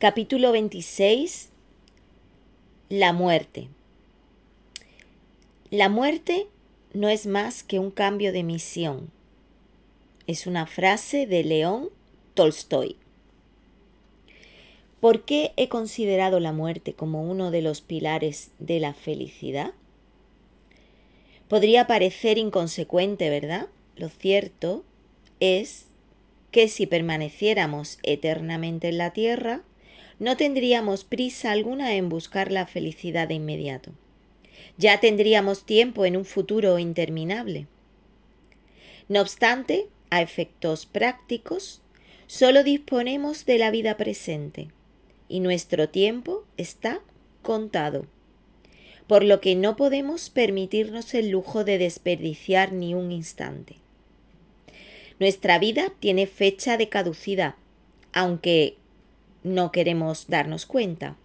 Capítulo 26. La muerte. La muerte no es más que un cambio de misión. Es una frase de León Tolstoy. ¿Por qué he considerado la muerte como uno de los pilares de la felicidad? Podría parecer inconsecuente, ¿verdad? Lo cierto es que si permaneciéramos eternamente en la tierra, no tendríamos prisa alguna en buscar la felicidad de inmediato. Ya tendríamos tiempo en un futuro interminable. No obstante, a efectos prácticos, solo disponemos de la vida presente y nuestro tiempo está contado, por lo que no podemos permitirnos el lujo de desperdiciar ni un instante. Nuestra vida tiene fecha de caducidad, aunque no queremos darnos cuenta.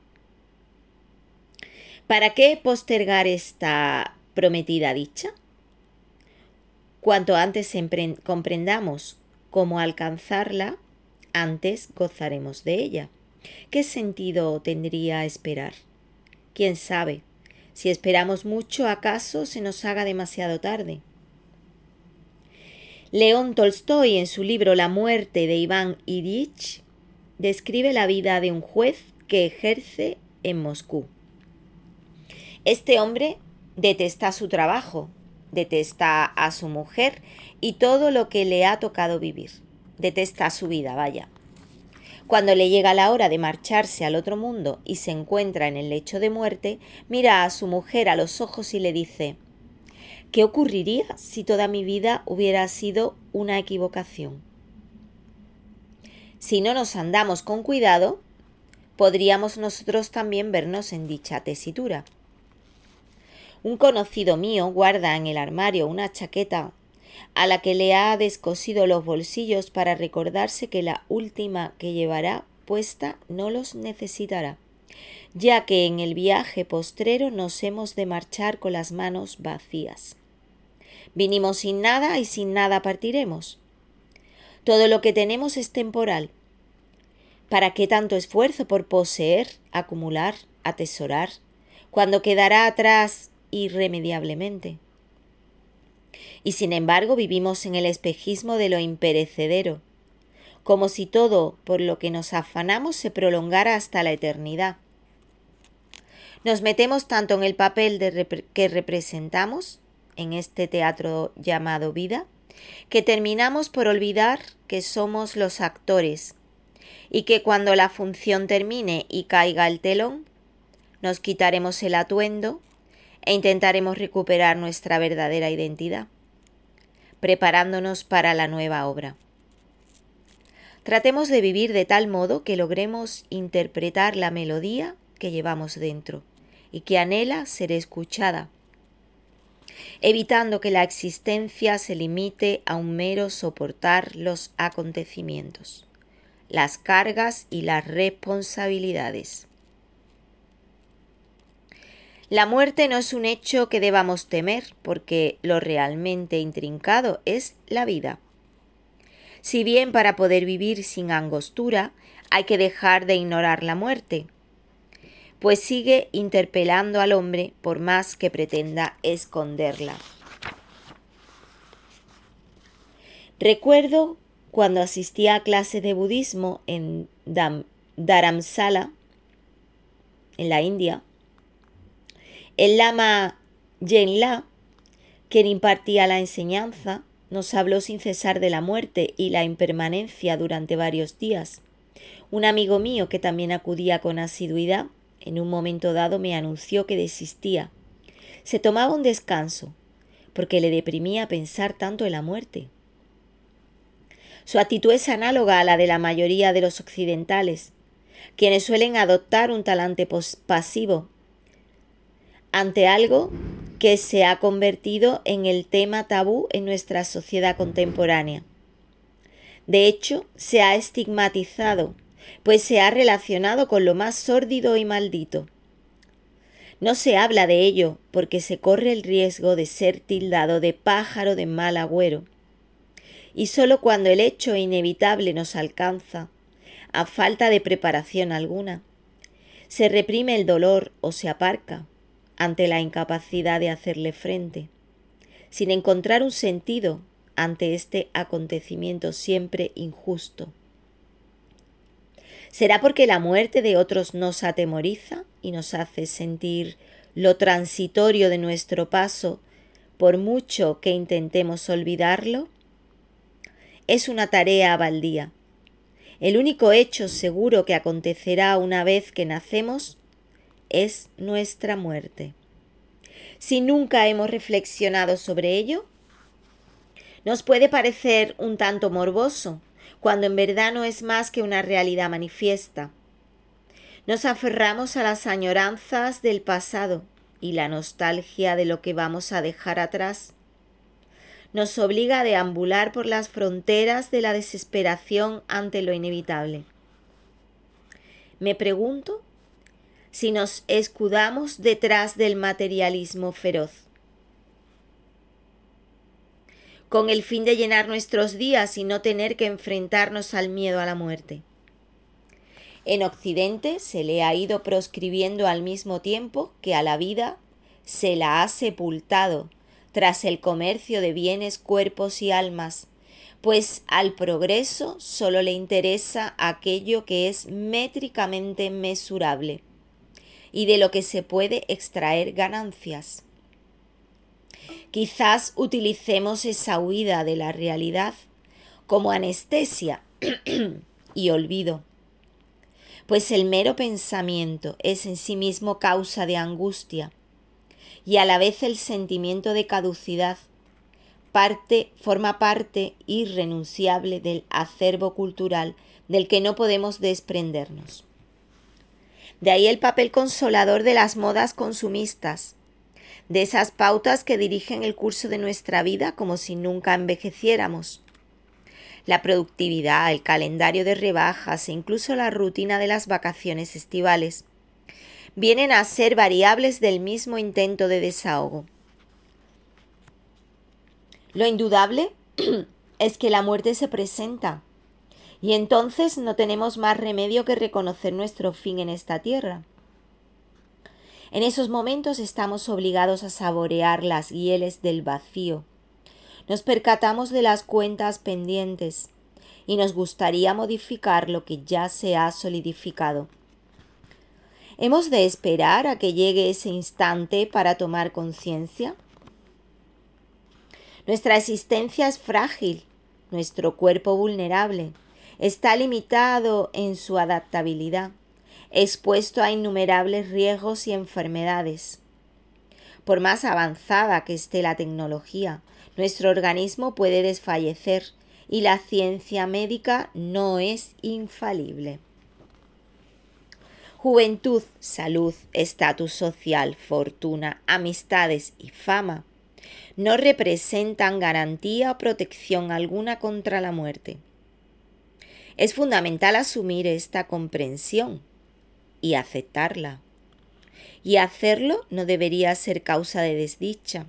¿Para qué postergar esta prometida dicha? Cuanto antes comprendamos cómo alcanzarla, antes gozaremos de ella. ¿Qué sentido tendría esperar? ¿Quién sabe? Si esperamos mucho, ¿acaso se nos haga demasiado tarde? León Tolstoy, en su libro La muerte de Iván Ilyich, describe la vida de un juez que ejerce en Moscú. Este hombre detesta su trabajo, detesta a su mujer y todo lo que le ha tocado vivir. Detesta su vida, vaya. Cuando le llega la hora de marcharse al otro mundo y se encuentra en el lecho de muerte, mira a su mujer a los ojos y le dice ¿Qué ocurriría si toda mi vida hubiera sido una equivocación? Si no nos andamos con cuidado, podríamos nosotros también vernos en dicha tesitura. Un conocido mío guarda en el armario una chaqueta a la que le ha descosido los bolsillos para recordarse que la última que llevará puesta no los necesitará, ya que en el viaje postrero nos hemos de marchar con las manos vacías. Vinimos sin nada y sin nada partiremos. Todo lo que tenemos es temporal. ¿Para qué tanto esfuerzo por poseer, acumular, atesorar, cuando quedará atrás irremediablemente? Y sin embargo vivimos en el espejismo de lo imperecedero, como si todo por lo que nos afanamos se prolongara hasta la eternidad. Nos metemos tanto en el papel que representamos, en este teatro llamado vida, que terminamos por olvidar que somos los actores y que cuando la función termine y caiga el telón, nos quitaremos el atuendo e intentaremos recuperar nuestra verdadera identidad, preparándonos para la nueva obra. Tratemos de vivir de tal modo que logremos interpretar la melodía que llevamos dentro y que anhela ser escuchada evitando que la existencia se limite a un mero soportar los acontecimientos, las cargas y las responsabilidades. La muerte no es un hecho que debamos temer, porque lo realmente intrincado es la vida. Si bien para poder vivir sin angostura hay que dejar de ignorar la muerte, pues sigue interpelando al hombre por más que pretenda esconderla. Recuerdo cuando asistía a clase de budismo en Dharamsala, en la India, el lama Yenla, quien impartía la enseñanza, nos habló sin cesar de la muerte y la impermanencia durante varios días. Un amigo mío que también acudía con asiduidad en un momento dado me anunció que desistía. Se tomaba un descanso, porque le deprimía pensar tanto en la muerte. Su actitud es análoga a la de la mayoría de los occidentales, quienes suelen adoptar un talante pasivo ante algo que se ha convertido en el tema tabú en nuestra sociedad contemporánea. De hecho, se ha estigmatizado pues se ha relacionado con lo más sórdido y maldito. No se habla de ello porque se corre el riesgo de ser tildado de pájaro de mal agüero. Y sólo cuando el hecho inevitable nos alcanza, a falta de preparación alguna. Se reprime el dolor o se aparca ante la incapacidad de hacerle frente, sin encontrar un sentido ante este acontecimiento siempre injusto. ¿Será porque la muerte de otros nos atemoriza y nos hace sentir lo transitorio de nuestro paso por mucho que intentemos olvidarlo? Es una tarea baldía. El único hecho seguro que acontecerá una vez que nacemos es nuestra muerte. Si nunca hemos reflexionado sobre ello, nos puede parecer un tanto morboso, cuando en verdad no es más que una realidad manifiesta. Nos aferramos a las añoranzas del pasado y la nostalgia de lo que vamos a dejar atrás. Nos obliga a deambular por las fronteras de la desesperación ante lo inevitable. Me pregunto si nos escudamos detrás del materialismo feroz. con el fin de llenar nuestros días y no tener que enfrentarnos al miedo a la muerte. En Occidente se le ha ido proscribiendo al mismo tiempo que a la vida se la ha sepultado tras el comercio de bienes, cuerpos y almas, pues al progreso solo le interesa aquello que es métricamente mesurable y de lo que se puede extraer ganancias. Quizás utilicemos esa huida de la realidad como anestesia y olvido, pues el mero pensamiento es en sí mismo causa de angustia y a la vez el sentimiento de caducidad parte, forma parte irrenunciable del acervo cultural del que no podemos desprendernos. De ahí el papel consolador de las modas consumistas, de esas pautas que dirigen el curso de nuestra vida como si nunca envejeciéramos. La productividad, el calendario de rebajas e incluso la rutina de las vacaciones estivales vienen a ser variables del mismo intento de desahogo. Lo indudable es que la muerte se presenta y entonces no tenemos más remedio que reconocer nuestro fin en esta tierra. En esos momentos estamos obligados a saborear las hieles del vacío. Nos percatamos de las cuentas pendientes y nos gustaría modificar lo que ya se ha solidificado. ¿Hemos de esperar a que llegue ese instante para tomar conciencia? Nuestra existencia es frágil, nuestro cuerpo vulnerable, está limitado en su adaptabilidad expuesto a innumerables riesgos y enfermedades. Por más avanzada que esté la tecnología, nuestro organismo puede desfallecer y la ciencia médica no es infalible. Juventud, salud, estatus social, fortuna, amistades y fama no representan garantía o protección alguna contra la muerte. Es fundamental asumir esta comprensión y aceptarla. Y hacerlo no debería ser causa de desdicha.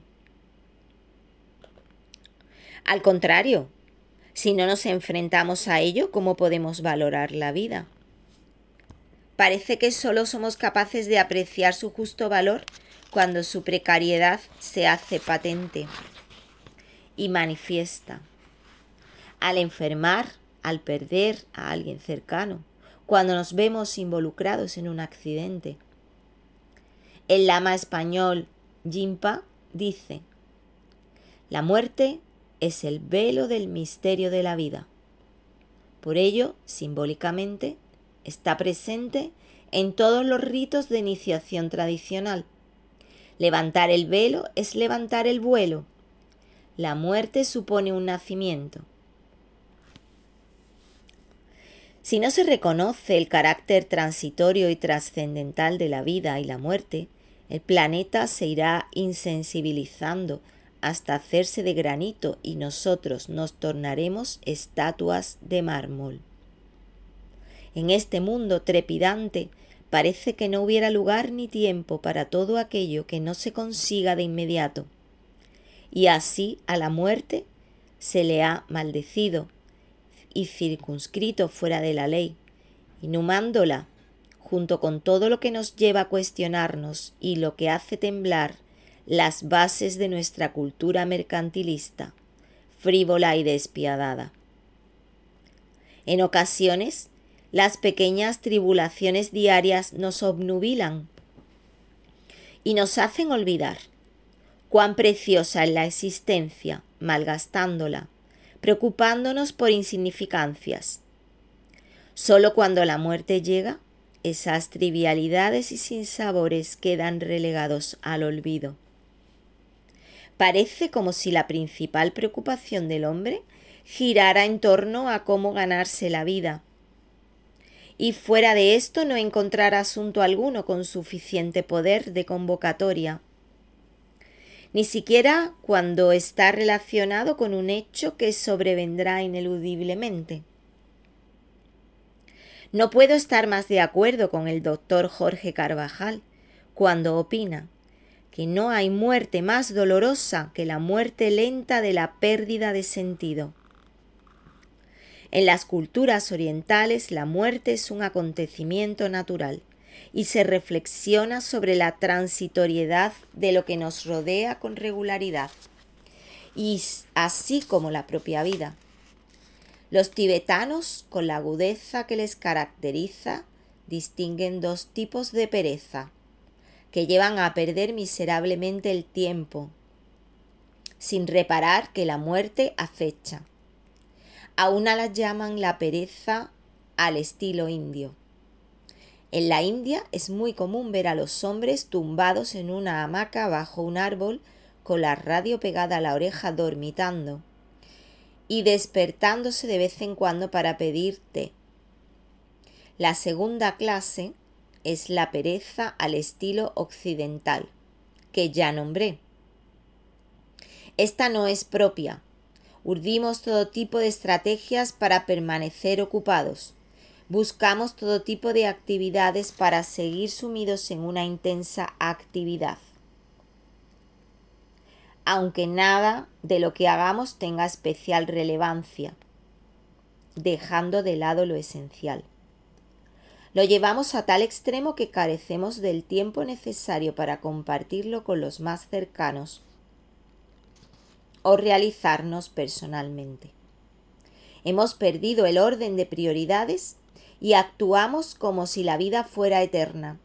Al contrario, si no nos enfrentamos a ello, ¿cómo podemos valorar la vida? Parece que solo somos capaces de apreciar su justo valor cuando su precariedad se hace patente y manifiesta. Al enfermar, al perder a alguien cercano, cuando nos vemos involucrados en un accidente. El lama español Jimpa dice, la muerte es el velo del misterio de la vida. Por ello, simbólicamente, está presente en todos los ritos de iniciación tradicional. Levantar el velo es levantar el vuelo. La muerte supone un nacimiento. Si no se reconoce el carácter transitorio y trascendental de la vida y la muerte, el planeta se irá insensibilizando hasta hacerse de granito y nosotros nos tornaremos estatuas de mármol. En este mundo trepidante parece que no hubiera lugar ni tiempo para todo aquello que no se consiga de inmediato. Y así a la muerte se le ha maldecido, y circunscrito fuera de la ley, inhumándola, junto con todo lo que nos lleva a cuestionarnos y lo que hace temblar las bases de nuestra cultura mercantilista, frívola y despiadada. En ocasiones, las pequeñas tribulaciones diarias nos obnubilan y nos hacen olvidar cuán preciosa es la existencia, malgastándola, preocupándonos por insignificancias. Solo cuando la muerte llega, esas trivialidades y sinsabores quedan relegados al olvido. Parece como si la principal preocupación del hombre girara en torno a cómo ganarse la vida. Y fuera de esto no encontrar asunto alguno con suficiente poder de convocatoria. Ni siquiera cuando está relacionado con un hecho que sobrevendrá ineludiblemente. No puedo estar más de acuerdo con el doctor Jorge Carvajal cuando opina que no hay muerte más dolorosa que la muerte lenta de la pérdida de sentido. En las culturas orientales la muerte es un acontecimiento natural y se reflexiona sobre la transitoriedad de lo que nos rodea con regularidad, y así como la propia vida. Los tibetanos, con la agudeza que les caracteriza, distinguen dos tipos de pereza, que llevan a perder miserablemente el tiempo, sin reparar que la muerte acecha. A una la llaman la pereza al estilo indio. En la India es muy común ver a los hombres tumbados en una hamaca bajo un árbol con la radio pegada a la oreja dormitando y despertándose de vez en cuando para pedirte. La segunda clase es la pereza al estilo occidental, que ya nombré. Esta no es propia. Urdimos todo tipo de estrategias para permanecer ocupados. Buscamos todo tipo de actividades para seguir sumidos en una intensa actividad aunque nada de lo que hagamos tenga especial relevancia, dejando de lado lo esencial. Lo llevamos a tal extremo que carecemos del tiempo necesario para compartirlo con los más cercanos o realizarnos personalmente. Hemos perdido el orden de prioridades y actuamos como si la vida fuera eterna,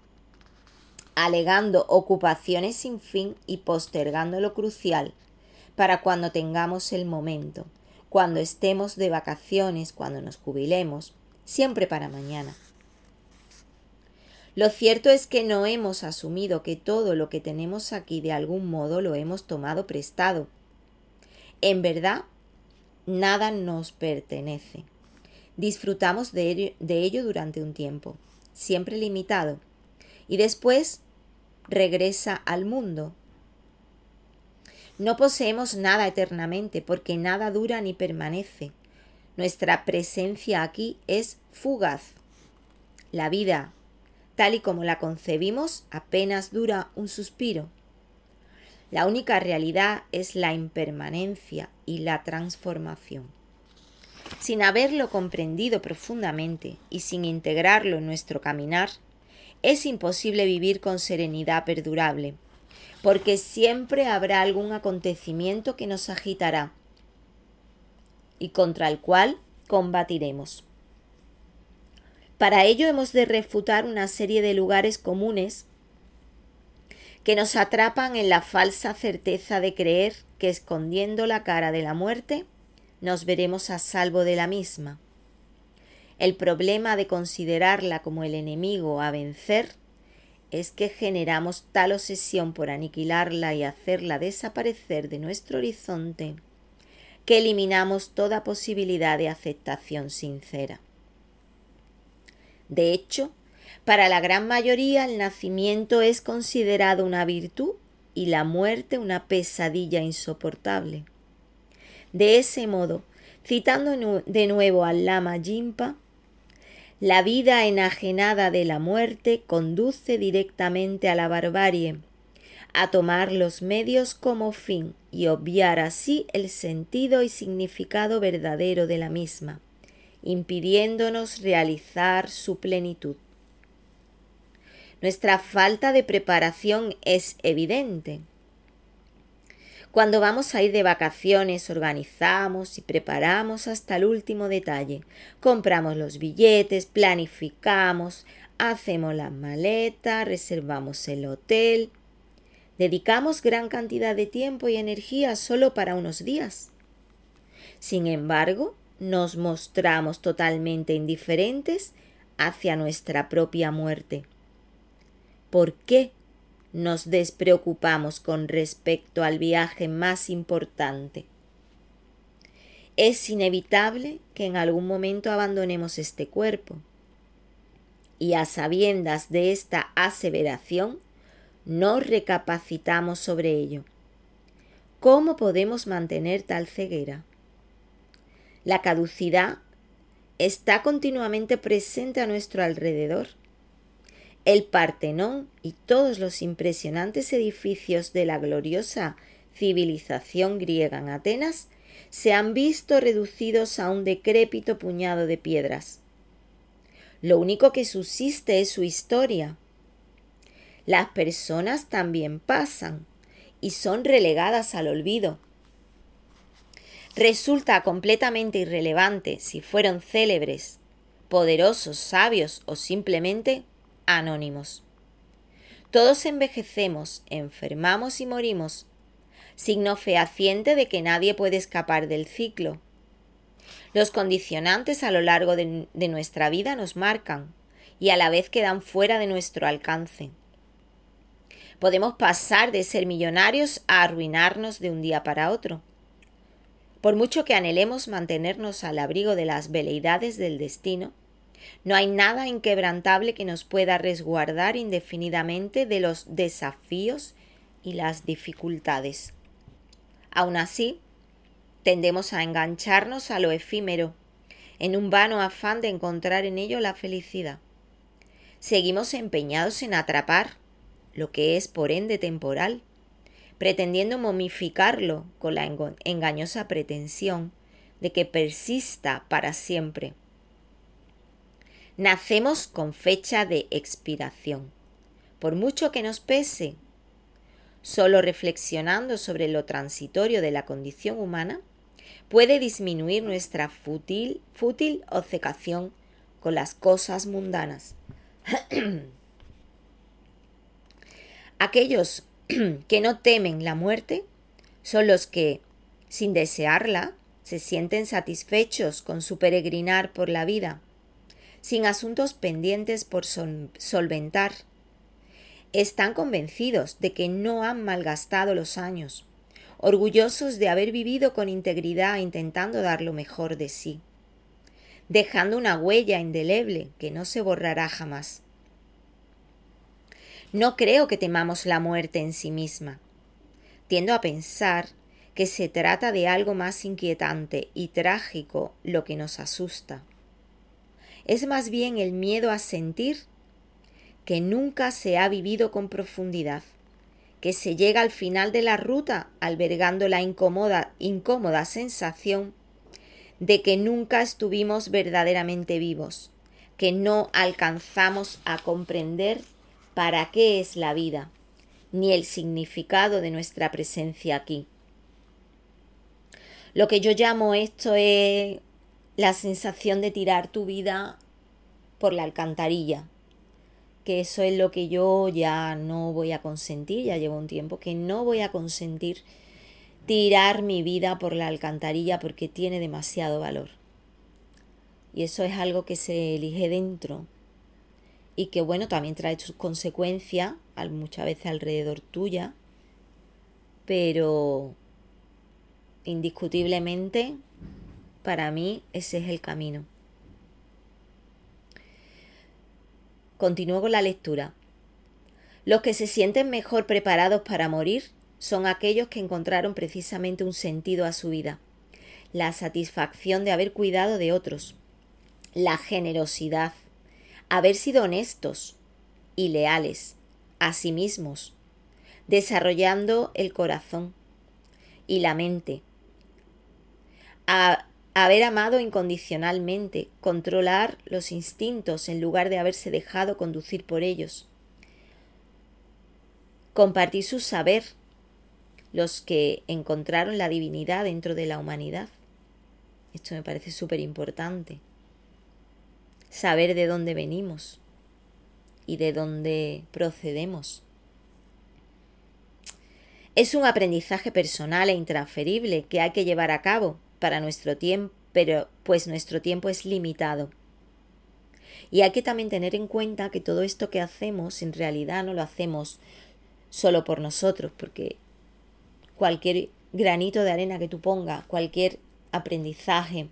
alegando ocupaciones sin fin y postergando lo crucial para cuando tengamos el momento, cuando estemos de vacaciones, cuando nos jubilemos, siempre para mañana. Lo cierto es que no hemos asumido que todo lo que tenemos aquí de algún modo lo hemos tomado prestado. En verdad, nada nos pertenece. Disfrutamos de ello, durante un tiempo, siempre limitado, y después regresa al mundo. No poseemos nada eternamente porque nada dura ni permanece. Nuestra presencia aquí es fugaz. La vida, tal y como la concebimos, apenas dura un suspiro. La única realidad es la impermanencia y la transformación. Sin haberlo comprendido profundamente y sin integrarlo en nuestro caminar, es imposible vivir con serenidad perdurable, porque siempre habrá algún acontecimiento que nos agitará y contra el cual combatiremos. Para ello hemos de refutar una serie de lugares comunes que nos atrapan en la falsa certeza de creer que escondiendo la cara de la muerte nos veremos a salvo de la misma. El problema de considerarla como el enemigo a vencer es que generamos tal obsesión por aniquilarla y hacerla desaparecer de nuestro horizonte que eliminamos toda posibilidad de aceptación sincera. De hecho, para la gran mayoría el nacimiento es considerado una virtud y la muerte una pesadilla insoportable. De ese modo, citando de nuevo al lama Jimpa, la vida enajenada de la muerte conduce directamente a la barbarie, a tomar los medios como fin y obviar así el sentido y significado verdadero de la misma, impidiéndonos realizar su plenitud. Nuestra falta de preparación es evidente. Cuando vamos a ir de vacaciones, organizamos y preparamos hasta el último detalle. Compramos los billetes, planificamos, hacemos las maletas, reservamos el hotel. Dedicamos gran cantidad de tiempo y energía solo para unos días. Sin embargo, nos mostramos totalmente indiferentes hacia nuestra propia muerte. ¿Por qué nos despreocupamos con respecto al viaje más importante. Es inevitable que en algún momento abandonemos este cuerpo. Y a sabiendas de esta aseveración, no recapacitamos sobre ello. ¿Cómo podemos mantener tal ceguera? La caducidad está continuamente presente a nuestro alrededor el Partenón y todos los impresionantes edificios de la gloriosa civilización griega en Atenas se han visto reducidos a un decrépito puñado de piedras. Lo único que subsiste es su historia. Las personas también pasan y son relegadas al olvido. Resulta completamente irrelevante si fueron célebres, poderosos, sabios o simplemente anónimos. Todos envejecemos, enfermamos y morimos, signo fehaciente de que nadie puede escapar del ciclo. Los condicionantes a lo largo de, de, nuestra vida nos marcan y a la vez quedan fuera de nuestro alcance. Podemos pasar de ser millonarios a arruinarnos de un día para otro. Por mucho que anhelemos mantenernos al abrigo de las veleidades del destino, no hay nada inquebrantable que nos pueda resguardar indefinidamente de los desafíos y las dificultades. Aun así, tendemos a engancharnos a lo efímero, en un vano afán de encontrar en ello la felicidad. Seguimos empeñados en atrapar lo que es por ende temporal, pretendiendo momificarlo con la engañosa pretensión de que persista para siempre Nacemos con fecha de expiración. Por mucho que nos pese, solo reflexionando sobre lo transitorio de la condición humana, puede disminuir nuestra fútil, fútil obcecación con las cosas mundanas. Aquellos que no temen la muerte son los que, sin desearla, se sienten satisfechos con su peregrinar por la vida sin asuntos pendientes por solventar. Están convencidos de que no han malgastado los años, orgullosos de haber vivido con integridad intentando dar lo mejor de sí, dejando una huella indeleble que no se borrará jamás. No creo que temamos la muerte en sí misma. Tiendo a pensar que se trata de algo más inquietante y trágico lo que nos asusta es más bien el miedo a sentir que nunca se ha vivido con profundidad, que se llega al final de la ruta albergando la incómoda, incómoda sensación de que nunca estuvimos verdaderamente vivos, que no alcanzamos a comprender para qué es la vida, ni el significado de nuestra presencia aquí. Lo que yo llamo esto es la sensación de tirar tu vida por la alcantarilla. Que eso es lo que yo ya no voy a consentir, ya llevo un tiempo que no voy a consentir tirar mi vida por la alcantarilla porque tiene demasiado valor. Y eso es algo que se elige dentro y que bueno, también trae sus consecuencias, muchas veces alrededor tuya, pero indiscutiblemente para mí ese es el camino. Continúo con la lectura. Los que se sienten mejor preparados para morir son aquellos que encontraron precisamente un sentido a su vida, la satisfacción de haber cuidado de otros, la generosidad, haber sido honestos y leales a sí mismos, desarrollando el corazón y la mente, haber amado incondicionalmente, controlar los instintos en lugar de haberse dejado conducir por ellos, compartir su saber, los que encontraron la divinidad dentro de la humanidad. Esto me parece súper importante. Saber de dónde venimos y de dónde procedemos. Es un aprendizaje personal e intransferible que hay que llevar a cabo para nuestro tiempo, pero pues nuestro tiempo es limitado. Y hay que también tener en cuenta que todo esto que hacemos en realidad no lo hacemos solo por nosotros, porque cualquier granito de arena que tú pongas, cualquier aprendizaje,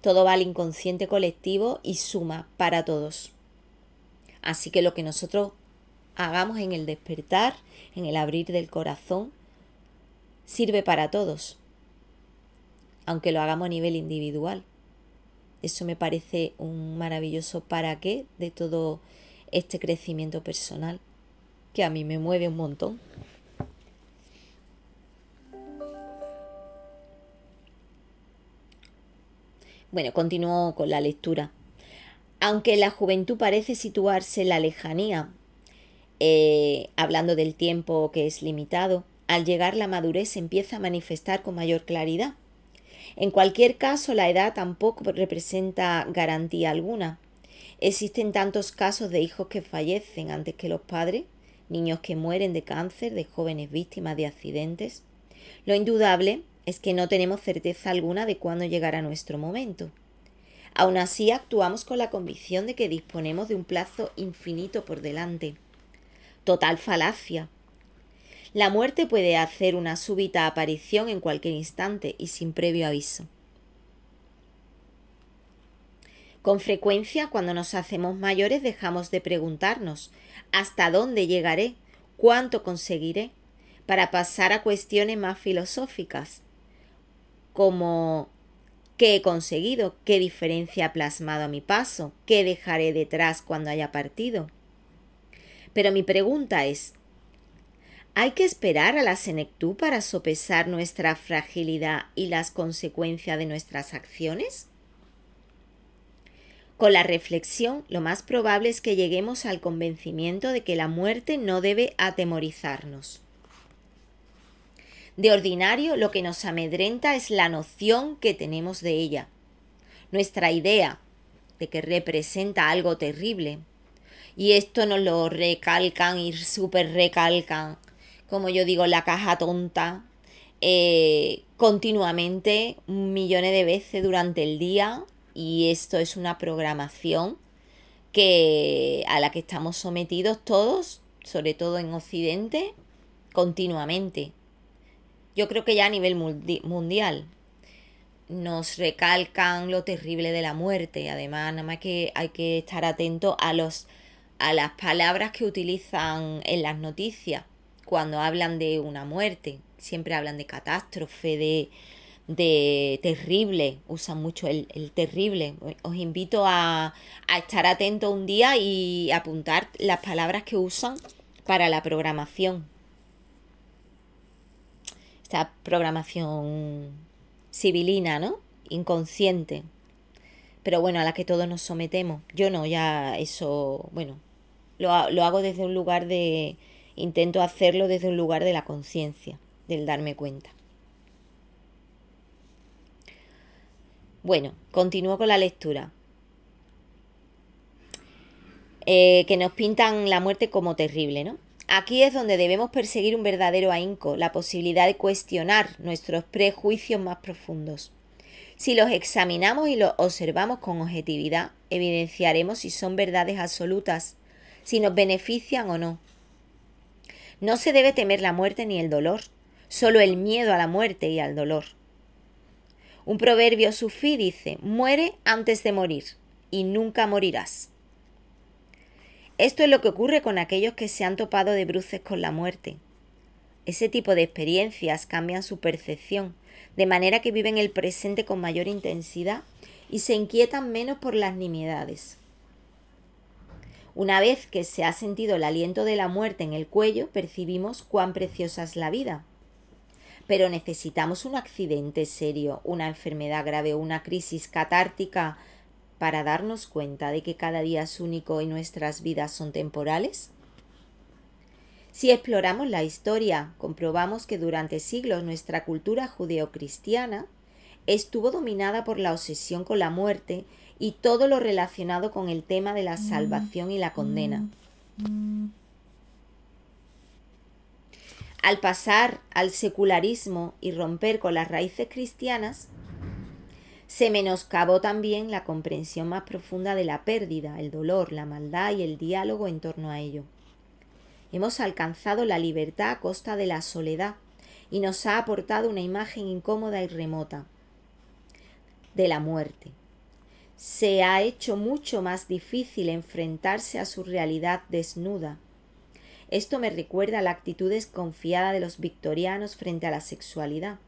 todo va al inconsciente colectivo y suma para todos. Así que lo que nosotros hagamos en el despertar, en el abrir del corazón, sirve para todos aunque lo hagamos a nivel individual. Eso me parece un maravilloso para qué de todo este crecimiento personal, que a mí me mueve un montón. Bueno, continúo con la lectura. Aunque la juventud parece situarse en la lejanía, eh, hablando del tiempo que es limitado, al llegar la madurez empieza a manifestar con mayor claridad. En cualquier caso, la edad tampoco representa garantía alguna. Existen tantos casos de hijos que fallecen antes que los padres, niños que mueren de cáncer, de jóvenes víctimas de accidentes. Lo indudable es que no tenemos certeza alguna de cuándo llegará nuestro momento. Aún así, actuamos con la convicción de que disponemos de un plazo infinito por delante. Total falacia, la muerte puede hacer una súbita aparición en cualquier instante y sin previo aviso. Con frecuencia, cuando nos hacemos mayores, dejamos de preguntarnos ¿hasta dónde llegaré? ¿Cuánto conseguiré? para pasar a cuestiones más filosóficas, como ¿qué he conseguido? ¿Qué diferencia ha plasmado a mi paso? ¿Qué dejaré detrás cuando haya partido? Pero mi pregunta es, ¿Hay que esperar a la senectud para sopesar nuestra fragilidad y las consecuencias de nuestras acciones? Con la reflexión, lo más probable es que lleguemos al convencimiento de que la muerte no debe atemorizarnos. De ordinario, lo que nos amedrenta es la noción que tenemos de ella, nuestra idea de que representa algo terrible. Y esto nos lo recalcan y súper recalcan como yo digo, la caja tonta eh, continuamente, millones de veces durante el día y esto es una programación que a la que estamos sometidos todos, sobre todo en Occidente, continuamente. Yo creo que ya a nivel mundial nos recalcan lo terrible de la muerte. Además, nada más que hay que estar atento a los a las palabras que utilizan en las noticias cuando hablan de una muerte. Siempre hablan de catástrofe, de, de terrible, usan mucho el, terrible. Os invito a, a, estar atento un día y apuntar las palabras que usan para la programación. Esta programación civilina, ¿no? Inconsciente. Pero bueno, a la que todos nos sometemos. Yo no, ya eso, bueno, lo, lo hago desde un lugar de, Intento hacerlo desde un lugar de la conciencia, del darme cuenta. Bueno, continúo con la lectura. Eh, que nos pintan la muerte como terrible, ¿no? Aquí es donde debemos perseguir un verdadero ahínco, la posibilidad de cuestionar nuestros prejuicios más profundos. Si los examinamos y los observamos con objetividad, evidenciaremos si son verdades absolutas, si nos benefician o no, no se debe temer la muerte ni el dolor, solo el miedo a la muerte y al dolor. Un proverbio sufí dice, muere antes de morir y nunca morirás. Esto es lo que ocurre con aquellos que se han topado de bruces con la muerte. Ese tipo de experiencias cambian su percepción, de manera que viven el presente con mayor intensidad y se inquietan menos por las nimiedades. Una vez que se ha sentido el aliento de la muerte en el cuello, percibimos cuán preciosa es la vida. pero necesitamos un accidente serio, una enfermedad grave o una crisis catártica para darnos cuenta de que cada día es único y nuestras vidas son temporales? Si exploramos la historia, comprobamos que durante siglos nuestra cultura judeocristiana estuvo dominada por la obsesión con la muerte y todo lo relacionado con el tema de la salvación y la condena. Al pasar al secularismo y romper con las raíces cristianas, se menoscabó también la comprensión más profunda de la pérdida, el dolor, la maldad y el diálogo en torno a ello. Hemos alcanzado la libertad a costa de la soledad y nos ha aportado una imagen incómoda y remota de la muerte. Se ha hecho mucho más difícil enfrentarse a su realidad desnuda. Esto me recuerda a la actitud desconfiada de los victorianos frente a la sexualidad.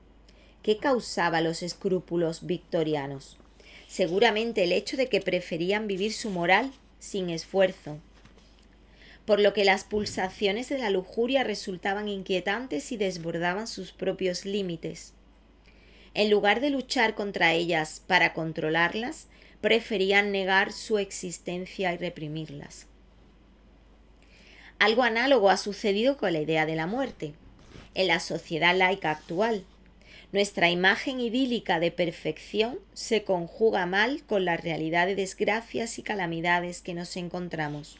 ¿Qué causaba los escrúpulos victorianos? Seguramente el hecho de que preferían vivir su moral sin esfuerzo, por lo que las pulsaciones de la lujuria resultaban inquietantes y desbordaban sus propios límites. En lugar de luchar contra ellas para controlarlas, preferían negar su existencia y reprimirlas. Algo análogo ha sucedido con la idea de la muerte. En la sociedad laica actual, nuestra imagen idílica de perfección se conjuga mal con la realidad de desgracias y calamidades que nos encontramos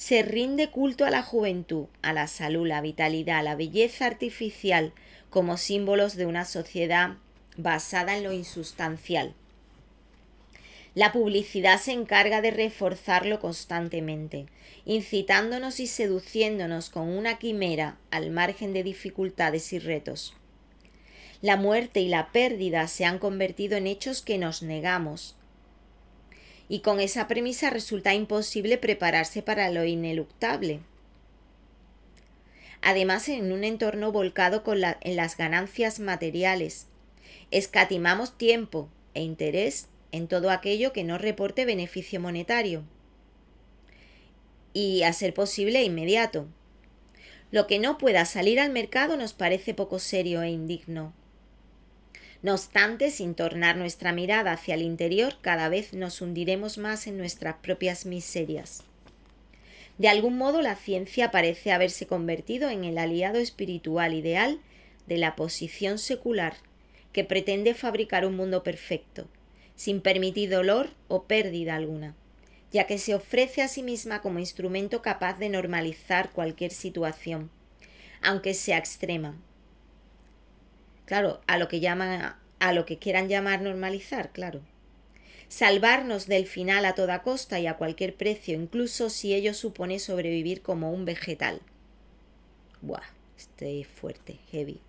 se rinde culto a la juventud, a la salud, la vitalidad, la belleza artificial como símbolos de una sociedad basada en lo insustancial. La publicidad se encarga de reforzarlo constantemente, incitándonos y seduciéndonos con una quimera al margen de dificultades y retos. La muerte y la pérdida se han convertido en hechos que nos negamos, y con esa premisa resulta imposible prepararse para lo ineluctable. Además, en un entorno volcado en las ganancias materiales, escatimamos tiempo e interés en todo aquello que no reporte beneficio monetario y, a ser posible, inmediato. Lo que no pueda salir al mercado nos parece poco serio e indigno. No obstante, sin tornar nuestra mirada hacia el interior, cada vez nos hundiremos más en nuestras propias miserias. De algún modo la ciencia parece haberse convertido en el aliado espiritual ideal de la posición secular, que pretende fabricar un mundo perfecto, sin permitir dolor o pérdida alguna, ya que se ofrece a sí misma como instrumento capaz de normalizar cualquier situación, aunque sea extrema, Claro, a lo que llaman, a lo que quieran llamar normalizar, claro. Salvarnos del final a toda costa y a cualquier precio, incluso si ello supone sobrevivir como un vegetal. Buah, estoy fuerte, heavy.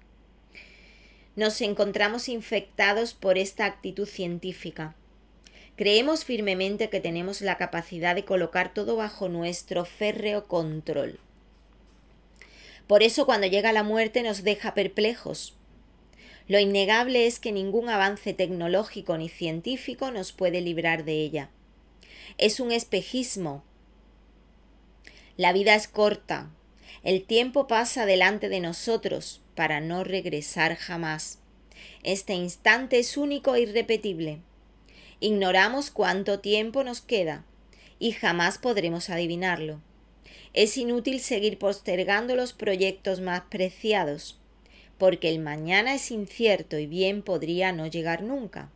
Nos encontramos infectados por esta actitud científica. Creemos firmemente que tenemos la capacidad de colocar todo bajo nuestro férreo control. Por eso cuando llega la muerte nos deja perplejos, lo innegable es que ningún avance tecnológico ni científico nos puede librar de ella. Es un espejismo. La vida es corta. El tiempo pasa delante de nosotros para no regresar jamás. Este instante es único e irrepetible. Ignoramos cuánto tiempo nos queda y jamás podremos adivinarlo. Es inútil seguir postergando los proyectos más preciados porque el mañana es incierto y bien podría no llegar nunca.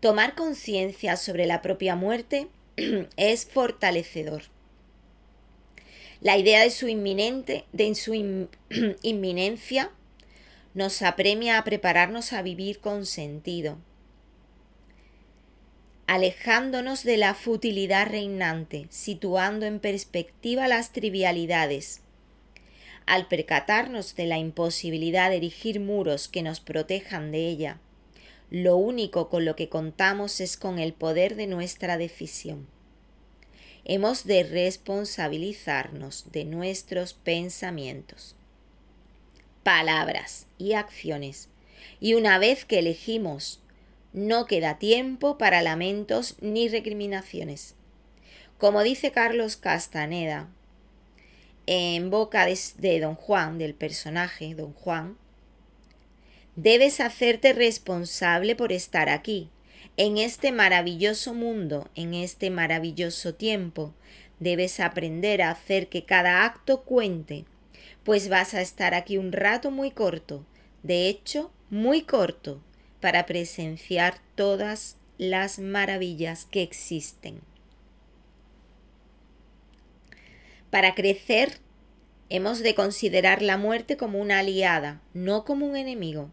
Tomar conciencia sobre la propia muerte es fortalecedor. La idea de su inminente, de su inminencia, nos apremia a prepararnos a vivir con sentido, alejándonos de la futilidad reinante, situando en perspectiva las trivialidades, al percatarnos de la imposibilidad de erigir muros que nos protejan de ella, lo único con lo que contamos es con el poder de nuestra decisión. Hemos de responsabilizarnos de nuestros pensamientos, palabras y acciones, y una vez que elegimos, no queda tiempo para lamentos ni recriminaciones. Como dice Carlos Castaneda, en boca de, Don Juan, del personaje Don Juan, debes hacerte responsable por estar aquí, en este maravilloso mundo, en este maravilloso tiempo. Debes aprender a hacer que cada acto cuente, pues vas a estar aquí un rato muy corto, de hecho, muy corto, para presenciar todas las maravillas que existen. Para crecer, hemos de considerar la muerte como una aliada, no como un enemigo.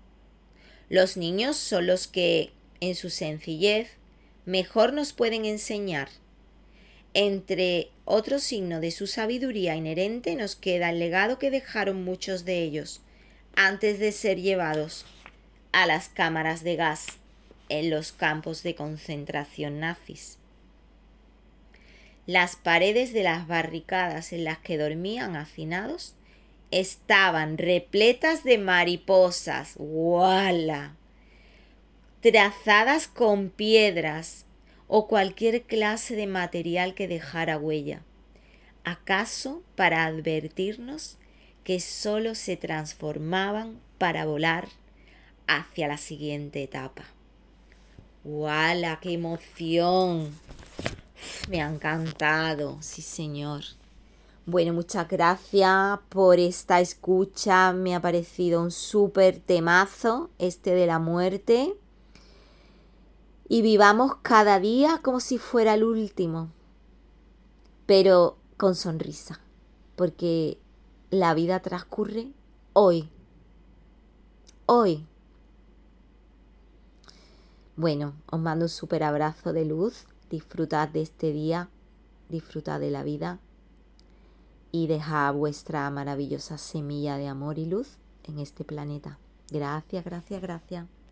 Los niños son los que, en su sencillez, mejor nos pueden enseñar. Entre otro signo de su sabiduría inherente nos queda el legado que dejaron muchos de ellos antes de ser llevados a las cámaras de gas en los campos de concentración nazis. Las paredes de las barricadas en las que dormían hacinados estaban repletas de mariposas, ¡wala! Trazadas con piedras o cualquier clase de material que dejara huella, acaso para advertirnos que sólo se transformaban para volar hacia la siguiente etapa. ¡Wala! ¡Qué emoción! Me ha encantado, sí señor. Bueno, muchas gracias por esta escucha. Me ha parecido un súper temazo este de la muerte. Y vivamos cada día como si fuera el último. Pero con sonrisa. Porque la vida transcurre hoy. Hoy. Bueno, os mando un súper abrazo de luz disfrutad de este día, disfrutad de la vida y dejad vuestra maravillosa semilla de amor y luz en este planeta. Gracias, gracias, gracias.